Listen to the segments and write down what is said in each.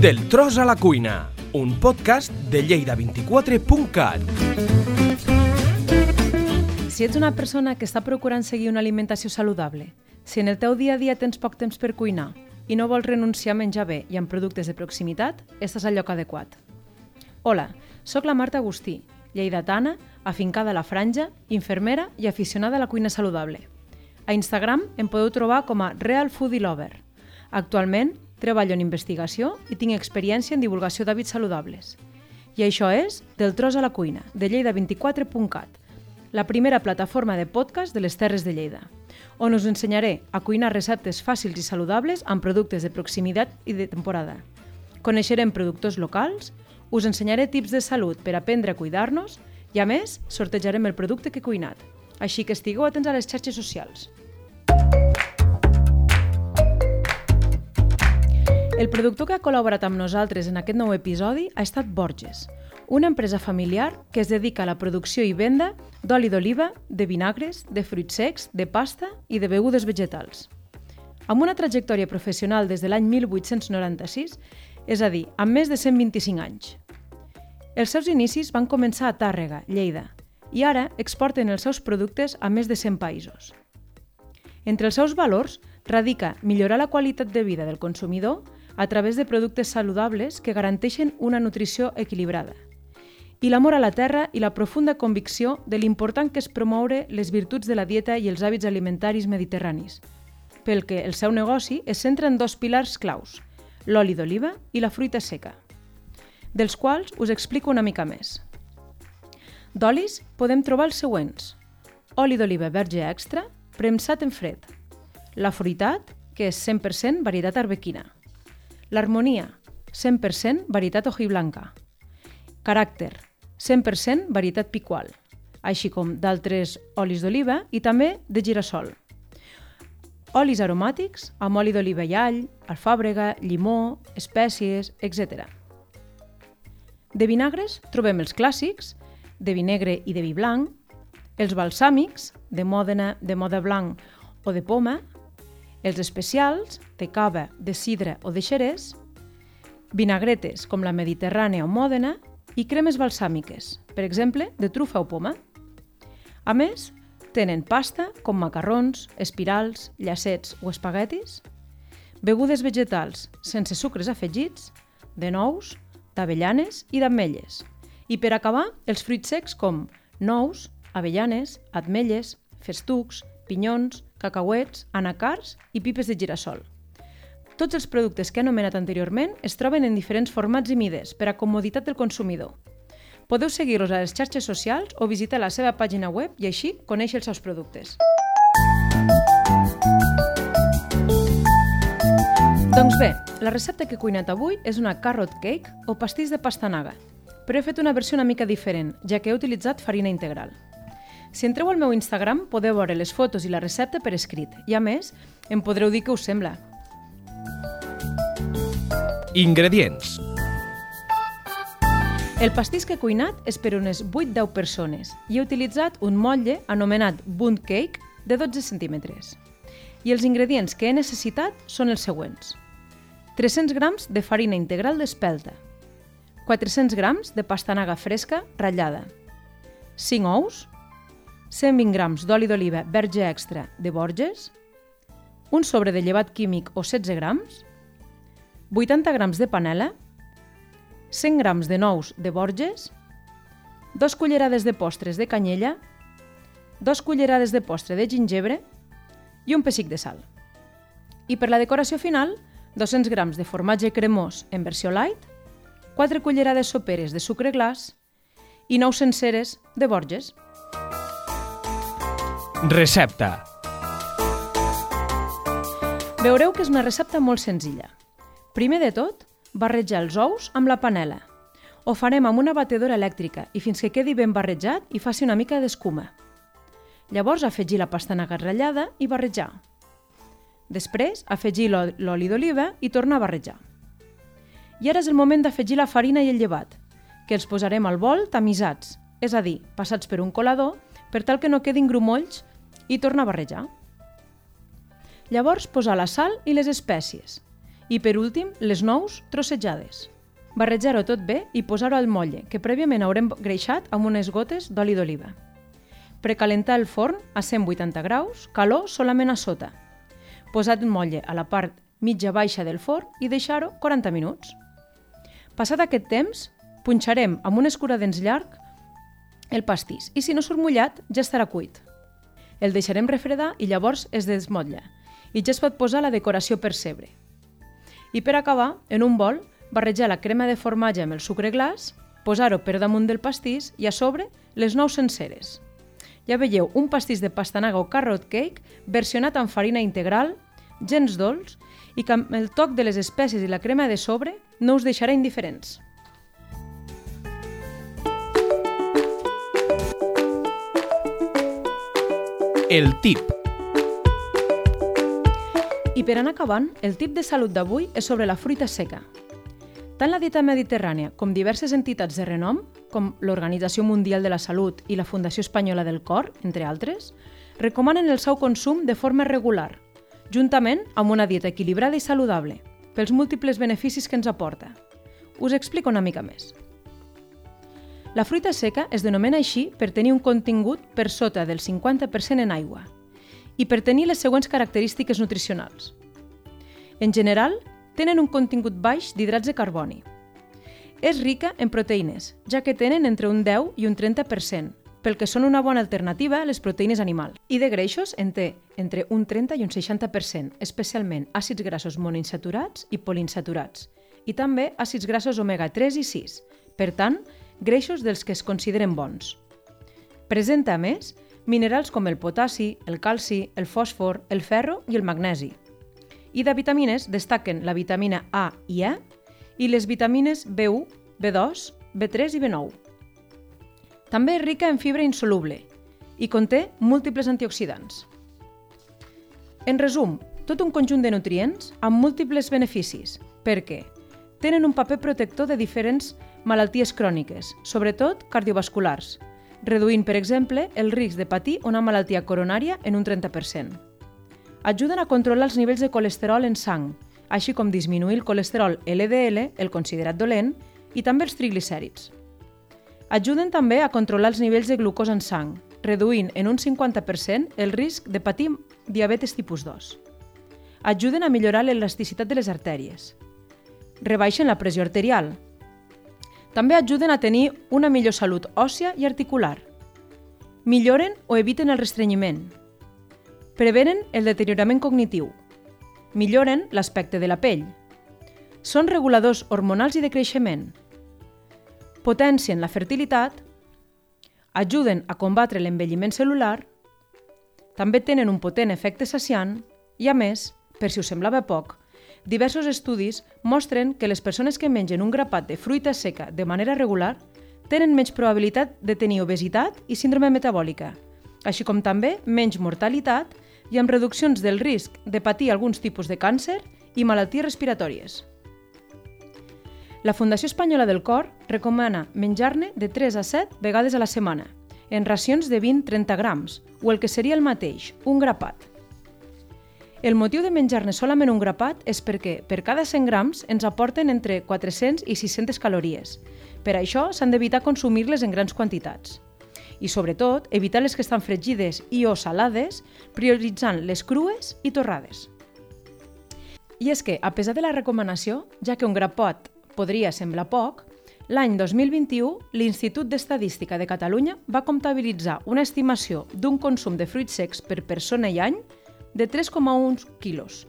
Del tros a la cuina, un podcast de lleida24.cat. Si ets una persona que està procurant seguir una alimentació saludable, si en el teu dia a dia tens poc temps per cuinar i no vols renunciar a menjar bé i amb productes de proximitat, estàs al lloc adequat. Hola, sóc la Marta Agustí, lleidatana, afincada a la franja, infermera i aficionada a la cuina saludable. A Instagram em podeu trobar com a Real Foodie Lover. Actualment treballo en investigació i tinc experiència en divulgació d'hàbits saludables. I això és Del tros a la cuina, de lleida24.cat, la primera plataforma de podcast de les Terres de Lleida, on us ensenyaré a cuinar receptes fàcils i saludables amb productes de proximitat i de temporada. Coneixerem productors locals, us ensenyaré tips de salut per aprendre a cuidar-nos i, a més, sortejarem el producte que he cuinat. Així que estigueu atents a les xarxes socials. El productor que ha col·laborat amb nosaltres en aquest nou episodi ha estat Borges, una empresa familiar que es dedica a la producció i venda d'oli d'oliva, de vinagres, de fruits secs, de pasta i de begudes vegetals. Amb una trajectòria professional des de l'any 1896, és a dir, amb més de 125 anys. Els seus inicis van començar a Tàrrega, Lleida, i ara exporten els seus productes a més de 100 països. Entre els seus valors radica millorar la qualitat de vida del consumidor a través de productes saludables que garanteixen una nutrició equilibrada. I l'amor a la terra i la profunda convicció de l'important que és promoure les virtuts de la dieta i els hàbits alimentaris mediterranis, pel que el seu negoci es centra en dos pilars claus, l'oli d'oliva i la fruita seca, dels quals us explico una mica més. D'olis podem trobar els següents. Oli d'oliva verge extra, premsat en fred. La fruitat, que és 100% varietat arbequina. L'harmonia, 100% varietat hojiblanca. Caràcter, 100% varietat picual, així com d'altres olis d'oliva i també de girassol. Olis aromàtics amb oli d'oliva i all, alfàbrega, llimó, espècies, etc. De vinagres trobem els clàssics, de vi negre i de vi blanc, els balsàmics, de mòdena, de moda blanc o de poma, els especials, de cava, de sidra o de xerès, vinagretes com la mediterrània o mòdena i cremes balsàmiques, per exemple, de trufa o poma. A més, tenen pasta com macarrons, espirals, llacets o espaguetis, begudes vegetals sense sucres afegits, de nous, d'avellanes i d'ametlles. I per acabar, els fruits secs com nous, avellanes, ametles, festucs, pinyons, cacauets, anacars i pipes de girassol. Tots els productes que he anomenat anteriorment es troben en diferents formats i mides per a comoditat del consumidor. Podeu seguir-los a les xarxes socials o visitar la seva pàgina web i així conèixer els seus productes. Doncs bé, la recepta que he cuinat avui és una carrot cake o pastís de pastanaga, però he fet una versió una mica diferent, ja que he utilitzat farina integral. Si entreu al meu Instagram podeu veure les fotos i la recepta per escrit i, a més, em podreu dir què us sembla. Ingredients. El pastís que he cuinat és per unes 8-10 persones i he utilitzat un motlle anomenat Bunt Cake de 12 centímetres. I els ingredients que he necessitat són els següents. 300 grams de farina integral d'espelta, 400 grams de pastanaga fresca ratllada, 5 ous, 120 grams d'oli d'oliva verge extra de Borges, un sobre de llevat químic o 16 grams, 80 grams de panela, 100 grams de nous de Borges, 2 cullerades de postres de canyella, 2 cullerades de postre de gingebre i un pessic de sal. I per la decoració final, 200 grams de formatge cremós en versió light, 4 cullerades soperes de sucre glaç i 9 senceres de Borges. Recepta. Veureu que és una recepta molt senzilla. Primer de tot, barrejar els ous amb la panela. Ho farem amb una batedora elèctrica i fins que quedi ben barrejat i faci una mica d'escuma. Llavors afegir la pastanaga ratllada i barrejar. Després, afegir l'oli d'oliva i tornar a barrejar. I ara és el moment d'afegir la farina i el llevat, que els posarem al bol tamisats, és a dir, passats per un colador per tal que no quedin grumolls i torna a barrejar. Llavors posar la sal i les espècies I per últim, les nous trossejades. Barrejar-ho tot bé i posar-ho al motlle, que prèviament haurem greixat amb unes gotes d'oli d'oliva. Precalentar el forn a 180 graus, calor solament a sota. Posat el motlle a la part mitja baixa del forn i deixar-ho 40 minuts. Passat aquest temps, punxarem amb un escuradents llarg el pastís i si no surt mullat ja estarà cuit. El deixarem refredar i llavors es desmotlla i ja es pot posar la decoració per cebre. I per acabar, en un bol, barrejar la crema de formatge amb el sucre glaç, posar-ho per damunt del pastís i a sobre les nous senceres. Ja veieu un pastís de pastanaga o carrot cake versionat amb farina integral, gens dolç i que amb el toc de les espècies i la crema de sobre no us deixarà indiferents. El tip. I per anar acabant, el tip de salut d'avui és sobre la fruita seca. Tant la dieta mediterrània com diverses entitats de renom, com l'Organització Mundial de la Salut i la Fundació Espanyola del Cor, entre altres, recomanen el seu consum de forma regular, juntament amb una dieta equilibrada i saludable, pels múltiples beneficis que ens aporta. Us explico una mica més. La fruita seca es denomina així per tenir un contingut per sota del 50% en aigua i per tenir les següents característiques nutricionals. En general, tenen un contingut baix d'hidrats de carboni. És rica en proteïnes, ja que tenen entre un 10 i un 30%, pel que són una bona alternativa a les proteïnes animals. I de greixos en té entre un 30 i un 60%, especialment àcids grassos monoinsaturats i poliinsaturats, i també àcids grassos omega-3 i 6. Per tant, greixos dels que es consideren bons. Presenta, a més, minerals com el potassi, el calci, el fòsfor, el ferro i el magnesi. I de vitamines destaquen la vitamina A i E i les vitamines B1, B2, B3 i B9. També és rica en fibra insoluble i conté múltiples antioxidants. En resum, tot un conjunt de nutrients amb múltiples beneficis, perquè tenen un paper protector de diferents malalties cròniques, sobretot cardiovasculars, reduint, per exemple, el risc de patir una malaltia coronària en un 30%. Ajuden a controlar els nivells de colesterol en sang, així com disminuir el colesterol LDL, el considerat dolent, i també els triglicèrids. Ajuden també a controlar els nivells de glucosa en sang, reduint en un 50% el risc de patir diabetes tipus 2. Ajuden a millorar l'elasticitat de les artèries. Rebaixen la pressió arterial, també ajuden a tenir una millor salut òssia i articular. Milloren o eviten el restrenyiment. Prevenen el deteriorament cognitiu. Milloren l'aspecte de la pell. Són reguladors hormonals i de creixement. Potencien la fertilitat. Ajuden a combatre l'envelliment celular. També tenen un potent efecte saciant i, a més, per si us semblava poc, diversos estudis mostren que les persones que mengen un grapat de fruita seca de manera regular tenen menys probabilitat de tenir obesitat i síndrome metabòlica, així com també menys mortalitat i amb reduccions del risc de patir alguns tipus de càncer i malalties respiratòries. La Fundació Espanyola del Cor recomana menjar-ne de 3 a 7 vegades a la setmana, en racions de 20-30 grams, o el que seria el mateix, un grapat. El motiu de menjar-ne solament un grapat és perquè per cada 100 grams ens aporten entre 400 i 600 calories. Per això s'han d'evitar consumir-les en grans quantitats. I sobretot, evitar les que estan fregides i o salades, prioritzant les crues i torrades. I és que, a pesar de la recomanació, ja que un grapot podria semblar poc, l'any 2021 l'Institut d'Estadística de Catalunya va comptabilitzar una estimació d'un consum de fruits secs per persona i any de 3,1 quilos,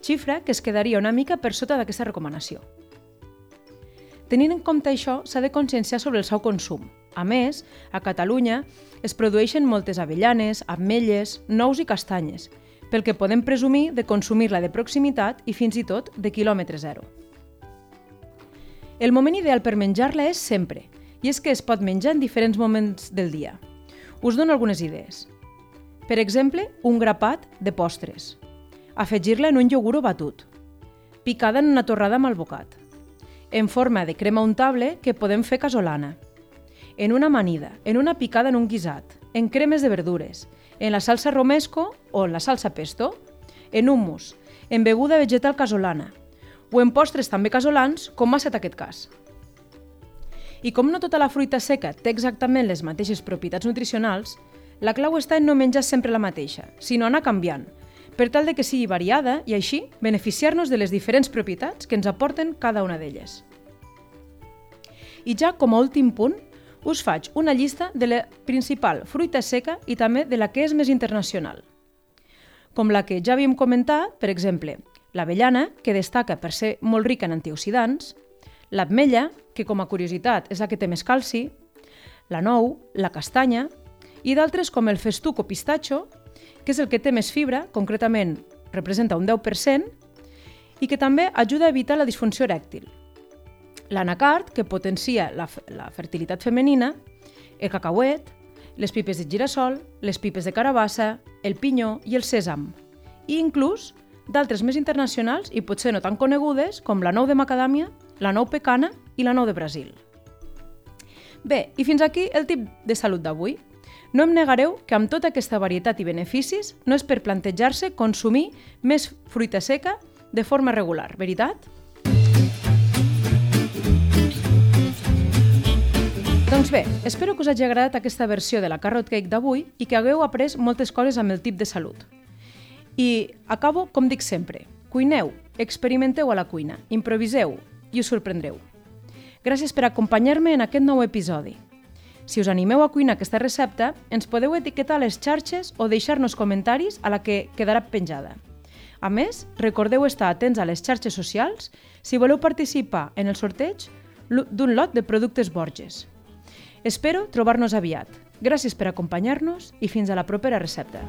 xifra que es quedaria una mica per sota d'aquesta recomanació. Tenint en compte això, s'ha de conscienciar sobre el seu consum. A més, a Catalunya es produeixen moltes avellanes, ametlles, nous i castanyes, pel que podem presumir de consumir-la de proximitat i fins i tot de quilòmetre zero. El moment ideal per menjar-la és sempre, i és que es pot menjar en diferents moments del dia. Us dono algunes idees. Per exemple, un grapat de postres. Afegir-la en un iogurt batut. Picada en una torrada amb albocat. En forma de crema untable que podem fer casolana. En una amanida, en una picada en un guisat, en cremes de verdures, en la salsa romesco o en la salsa pesto, en hummus, en beguda vegetal casolana, o en postres també casolans, com ha estat aquest cas. I com no tota la fruita seca té exactament les mateixes propietats nutricionals, la clau està en no menjar sempre la mateixa, sinó anar canviant, per tal de que sigui variada i així beneficiar-nos de les diferents propietats que ens aporten cada una d'elles. I ja com a últim punt, us faig una llista de la principal fruita seca i també de la que és més internacional. Com la que ja havíem comentat, per exemple, l'avellana, que destaca per ser molt rica en antioxidants, l'ametlla, que com a curiositat és la que té més calci, la nou, la castanya, i d'altres com el festuc o pistatxo, que és el que té més fibra, concretament representa un 10%, i que també ajuda a evitar la disfunció erèctil. L'anacard, que potencia la, la fertilitat femenina, el cacauet, les pipes de girassol, les pipes de carabassa, el pinyó i el sèsam, i inclús d'altres més internacionals i potser no tan conegudes com la nou de macadàmia, la nou pecana i la nou de Brasil. Bé, i fins aquí el tip de salut d'avui. No em negareu que amb tota aquesta varietat i beneficis no és per plantejar-se consumir més fruita seca de forma regular, veritat? Doncs bé, espero que us hagi agradat aquesta versió de la Carrot Cake d'avui i que hagueu après moltes coses amb el tip de salut. I acabo, com dic sempre, cuineu, experimenteu a la cuina, improviseu i us sorprendreu. Gràcies per acompanyar-me en aquest nou episodi. Si us animeu a cuinar aquesta recepta, ens podeu etiquetar a les xarxes o deixar-nos comentaris a la que quedarà penjada. A més, recordeu estar atents a les xarxes socials si voleu participar en el sorteig d'un lot de productes Borges. Espero trobar-nos aviat. Gràcies per acompanyar-nos i fins a la propera recepta.